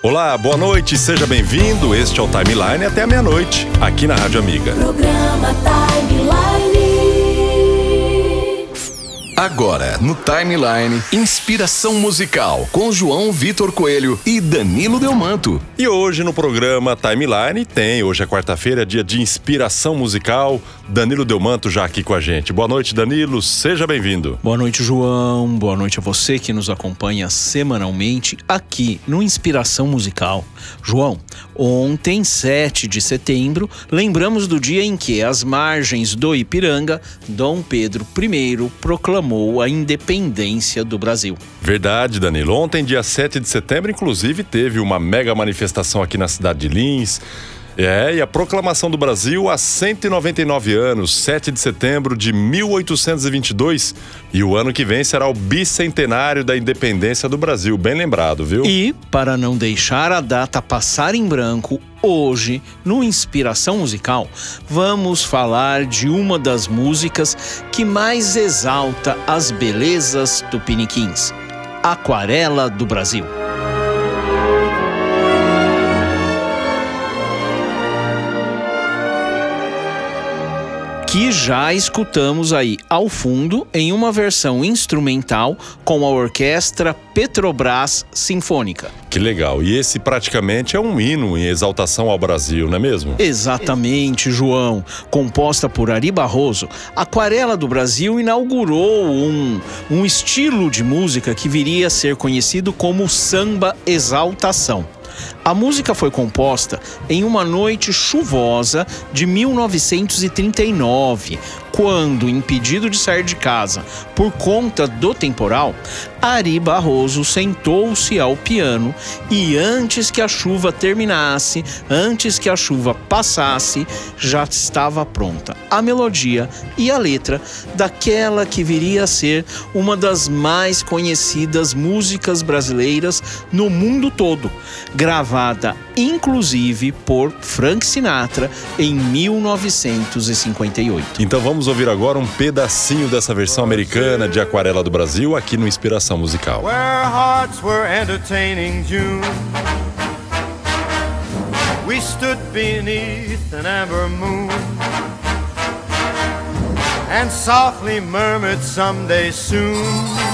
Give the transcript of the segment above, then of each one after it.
Olá, boa noite, seja bem-vindo. Este é o Timeline até meia-noite, aqui na Rádio Amiga. Programa Timeline. Agora, no Timeline, inspiração musical com João Vitor Coelho e Danilo Delmanto. E hoje no programa Timeline tem, hoje é quarta-feira, dia de inspiração musical. Danilo Delmanto já aqui com a gente. Boa noite, Danilo, seja bem-vindo. Boa noite, João. Boa noite a você que nos acompanha semanalmente aqui no Inspiração Musical. João, ontem, 7 de setembro, lembramos do dia em que, às margens do Ipiranga, Dom Pedro I proclamou a independência do Brasil. Verdade, Danilo. Ontem, dia 7 de setembro, inclusive, teve uma mega manifestação aqui na cidade de Lins. É, e a proclamação do Brasil há 199 anos, 7 de setembro de 1822. E o ano que vem será o bicentenário da independência do Brasil, bem lembrado, viu? E, para não deixar a data passar em branco, hoje, no Inspiração Musical, vamos falar de uma das músicas que mais exalta as belezas tupiniquins: Aquarela do Brasil. Que já escutamos aí ao fundo em uma versão instrumental com a orquestra Petrobras Sinfônica. Que legal. E esse praticamente é um hino em exaltação ao Brasil, não é mesmo? Exatamente, João. Composta por Ari Barroso, Aquarela do Brasil inaugurou um, um estilo de música que viria a ser conhecido como samba exaltação. A música foi composta em uma noite chuvosa de 1939, quando, impedido de sair de casa por conta do temporal, Ari Barroso sentou-se ao piano e, antes que a chuva terminasse, antes que a chuva passasse, já estava pronta a melodia e a letra daquela que viria a ser uma das mais conhecidas músicas brasileiras no mundo todo, gravada inclusive por Frank Sinatra em 1958. Então vamos ouvir agora um pedacinho dessa versão americana de Aquarela do Brasil aqui no Inspiração Musical. Where hearts were entertaining June. We stood beneath an amber moon and softly murmured someday soon.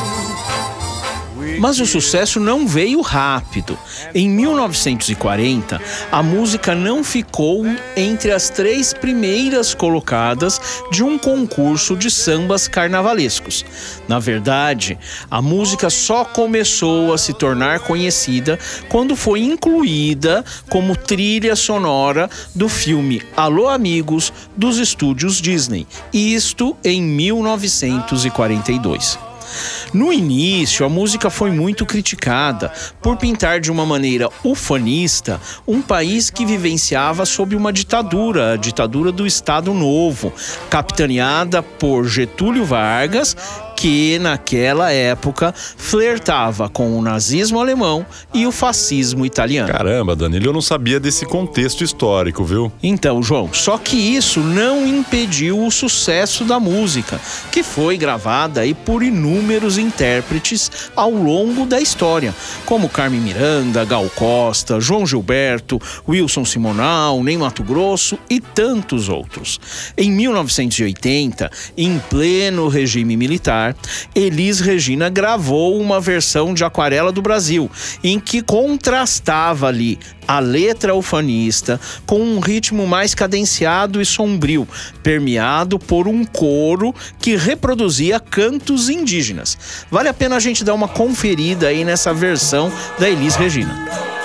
Mas o sucesso não veio rápido. Em 1940, a música não ficou entre as três primeiras colocadas de um concurso de sambas carnavalescos. Na verdade, a música só começou a se tornar conhecida quando foi incluída como trilha sonora do filme Alô Amigos dos estúdios Disney, isto em 1942. No início, a música foi muito criticada por pintar de uma maneira ufanista um país que vivenciava sob uma ditadura, a ditadura do Estado Novo, capitaneada por Getúlio Vargas que naquela época flertava com o nazismo alemão e o fascismo italiano. Caramba, Danilo, eu não sabia desse contexto histórico, viu? Então, João, só que isso não impediu o sucesso da música, que foi gravada aí por inúmeros intérpretes ao longo da história, como Carmen Miranda, Gal Costa, João Gilberto, Wilson Simonal, Ney Mato Grosso e tantos outros. Em 1980, em pleno regime militar, Elis Regina gravou uma versão de Aquarela do Brasil, em que contrastava ali a letra ufanista com um ritmo mais cadenciado e sombrio, permeado por um coro que reproduzia cantos indígenas. Vale a pena a gente dar uma conferida aí nessa versão da Elis Regina.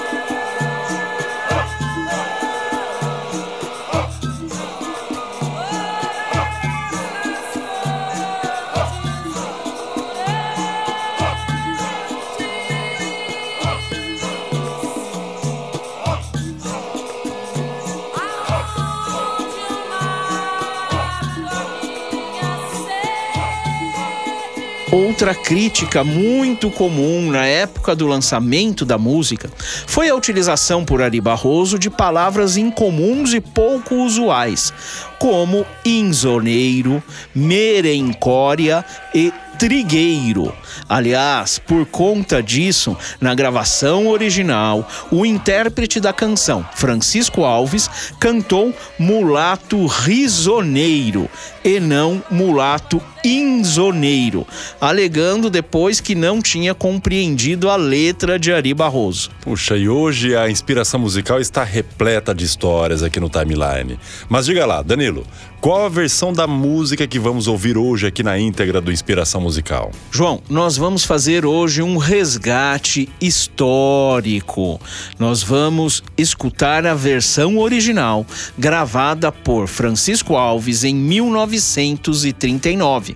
Outra crítica muito comum na época do lançamento da música foi a utilização por Ari Barroso de palavras incomuns e pouco usuais, como insoneiro, merencória e trigueiro. Aliás, por conta disso, na gravação original, o intérprete da canção, Francisco Alves, cantou mulato risoneiro e não mulato insoneiro, alegando depois que não tinha compreendido a letra de Ari Barroso. Puxa, e hoje a inspiração musical está repleta de histórias aqui no timeline. Mas diga lá, Danilo, qual a versão da música que vamos ouvir hoje aqui na íntegra do Inspiração Musical? João, nós vamos fazer hoje um resgate histórico. Nós vamos escutar a versão original, gravada por Francisco Alves em 1939.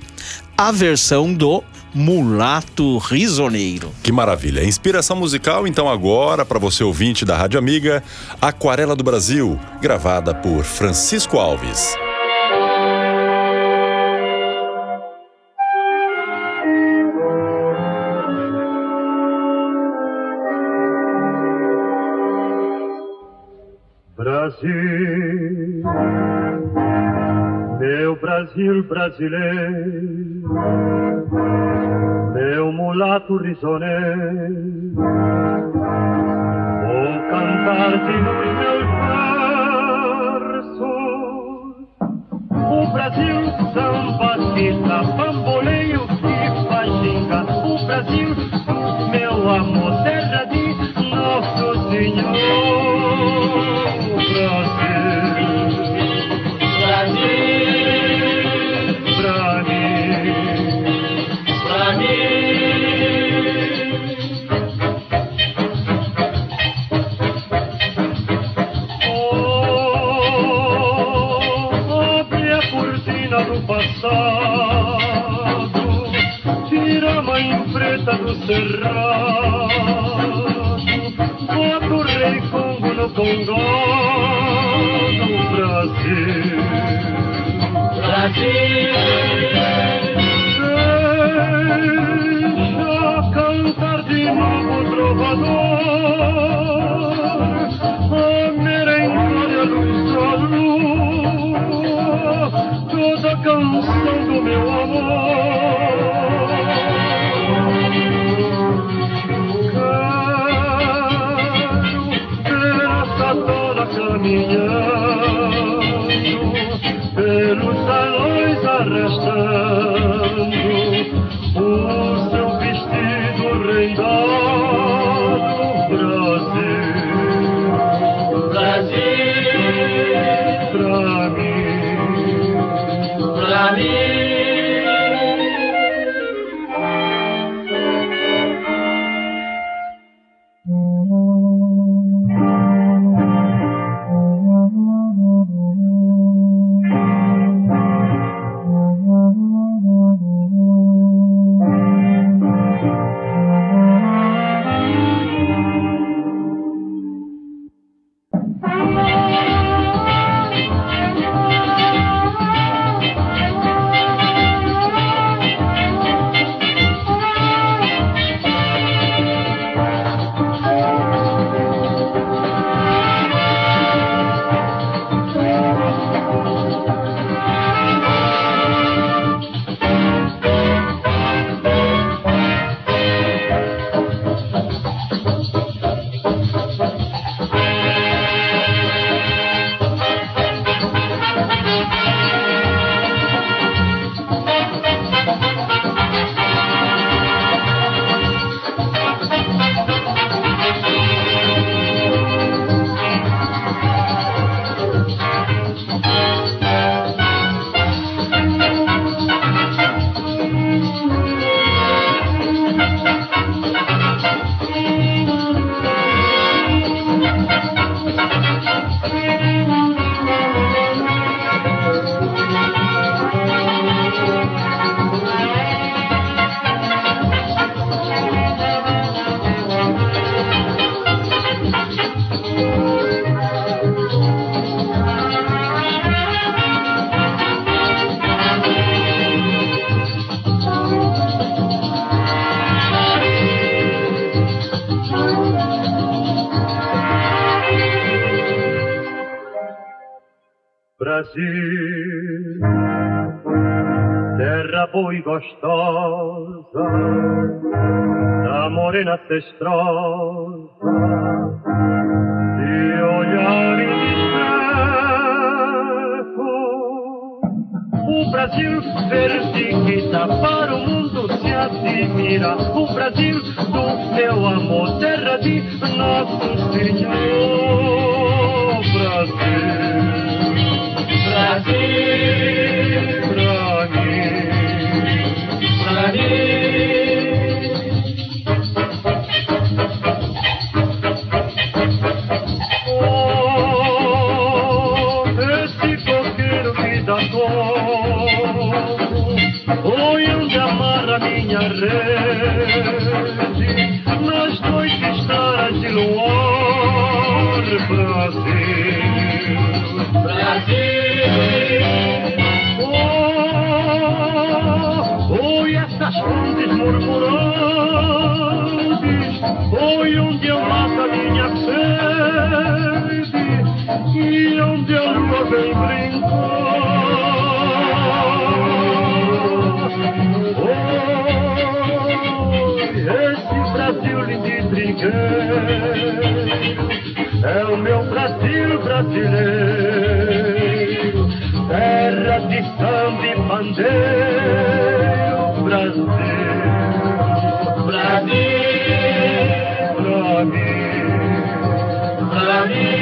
A versão do Mulato Risoneiro. Que maravilha. Inspiração musical, então, agora, para você ouvinte da Rádio Amiga, Aquarela do Brasil, gravada por Francisco Alves. Brasil, meu Brasil brasileiro, meu mulato risoneiro, vou cantar-te nos meus versos. O Brasil samba, cita, bamboleio e faxinga. O Brasil, meu amor, terra de Nosso Senhor. Terra boa e gostosa, da morena cestrosa, e olhar indiscreto. O Brasil perseguida para o mundo se admira. O Brasil do seu amor, terra de nosso Senhor. Brasil, Brasil, E onde lua vem brincar Oi, esse Brasil lindo e trigueiro É o meu Brasil brasileiro Terra de samba e pandeiro Brasil, Brasil pra mim.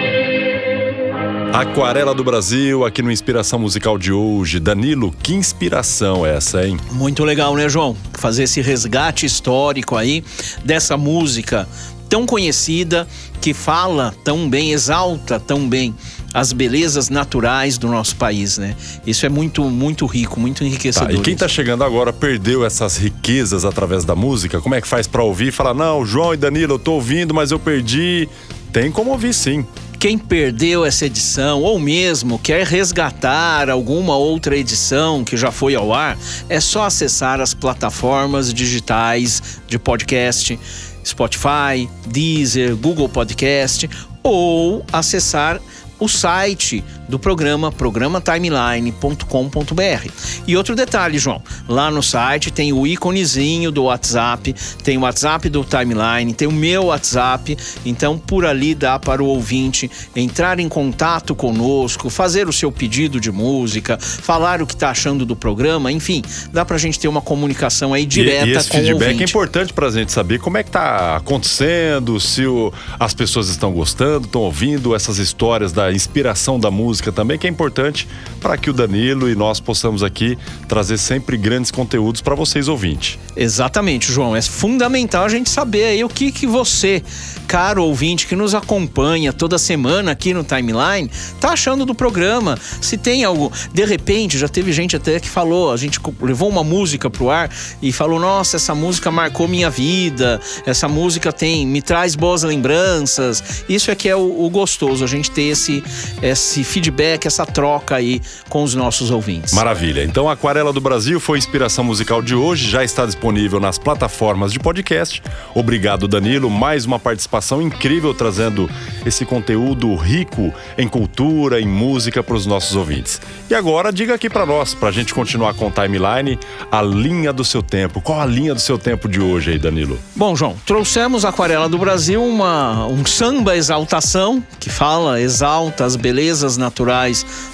Aquarela do Brasil, aqui no Inspiração Musical de hoje. Danilo, que inspiração é essa, hein? Muito legal, né, João? Fazer esse resgate histórico aí dessa música tão conhecida que fala tão bem, exalta tão bem as belezas naturais do nosso país, né? Isso é muito, muito rico, muito Tá, enriquecedor. e quem tá chegando agora perdeu essas riquezas através da música? Como é que faz pra ouvir e falar: não, João e Danilo, eu tô ouvindo, mas eu perdi? Tem como ouvir sim. Quem perdeu essa edição ou mesmo quer resgatar alguma outra edição que já foi ao ar, é só acessar as plataformas digitais de podcast, Spotify, Deezer, Google Podcast ou acessar o site do programa, programatimeline.com.br. E outro detalhe, João, lá no site tem o íconezinho do WhatsApp, tem o WhatsApp do Timeline, tem o meu WhatsApp, então por ali dá para o ouvinte entrar em contato conosco, fazer o seu pedido de música, falar o que está achando do programa, enfim, dá pra gente ter uma comunicação aí direta e, e esse com o feedback é ouvinte. importante pra gente saber como é que tá acontecendo, se o- as pessoas estão gostando, estão ouvindo essas histórias da inspiração da música também, que é importante para que o Danilo e nós possamos aqui trazer sempre grandes conteúdos para vocês ouvintes. Exatamente, João. É fundamental a gente saber aí o que, que você, caro ouvinte que nos acompanha toda semana aqui no Timeline, tá achando do programa. Se tem algo. De repente, já teve gente até que falou, a gente levou uma música pro ar e falou: nossa, essa música marcou minha vida, essa música tem, me traz boas lembranças. Isso é que é o, o gostoso, a gente ter esse, esse feedback, essa troca aí com os nossos ouvintes. Maravilha. Então, a Aquarela do Brasil foi a inspiração musical de hoje, já está disponível nas plataformas de podcast. Obrigado, Danilo. Mais uma participação incrível trazendo esse conteúdo rico em cultura, em música para os nossos ouvintes. E agora, diga aqui para nós, para a gente continuar com o timeline, a linha do seu tempo. Qual a linha do seu tempo de hoje aí, Danilo? Bom, João, trouxemos a Aquarela do Brasil, uma, um samba exaltação, que fala, exalta as belezas naturais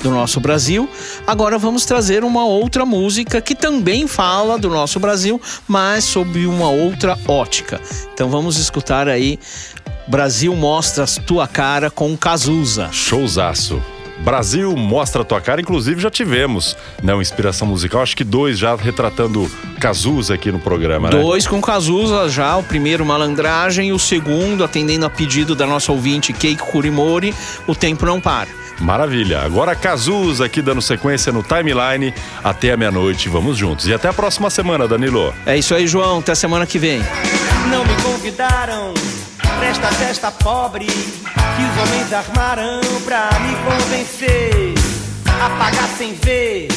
do nosso Brasil. Agora vamos trazer uma outra música que também fala do nosso Brasil, mas sob uma outra ótica. Então vamos escutar aí Brasil Mostra Tua Cara com Cazuza. Showzaço. Brasil mostra a tua cara, inclusive já tivemos, né, uma inspiração musical, acho que dois já retratando Cazuza aqui no programa, né? Dois com Cazuza já, o primeiro Malandragem e o segundo, atendendo a pedido da nossa ouvinte Keiko Kurimori, O Tempo Não Para. Maravilha. Agora Cazuza aqui dando sequência no timeline até a meia-noite. Vamos juntos. E até a próxima semana, Danilo. É isso aí, João. Até semana que vem. Não me convidaram pra esta festa pobre que os homens armaram pra me convencer a pagar sem ver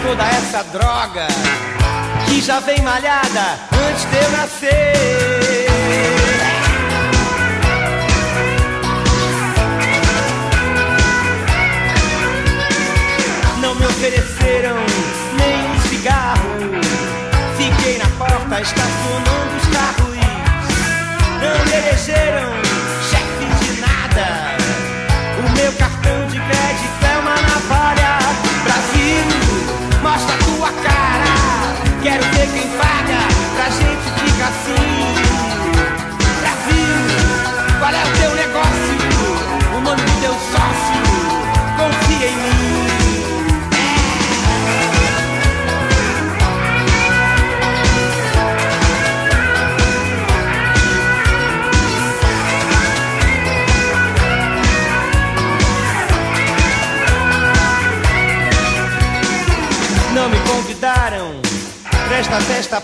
toda essa droga que já vem malhada antes de eu nascer.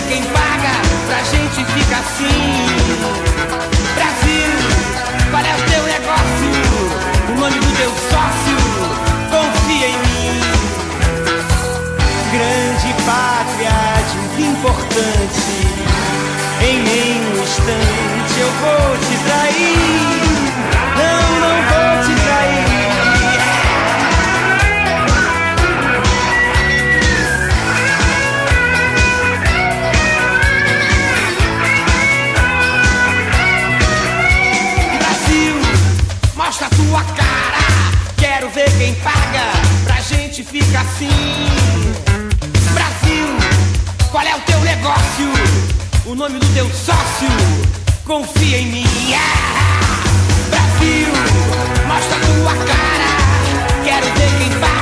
ver quem paga pra gente ficar assim. Brasil, qual é o teu negócio? O nome do teu sócio? Confia em mim. Grande pátria, desimportante. Em Yeah! Brasil, mostra tua cara. Quero ver quem faz.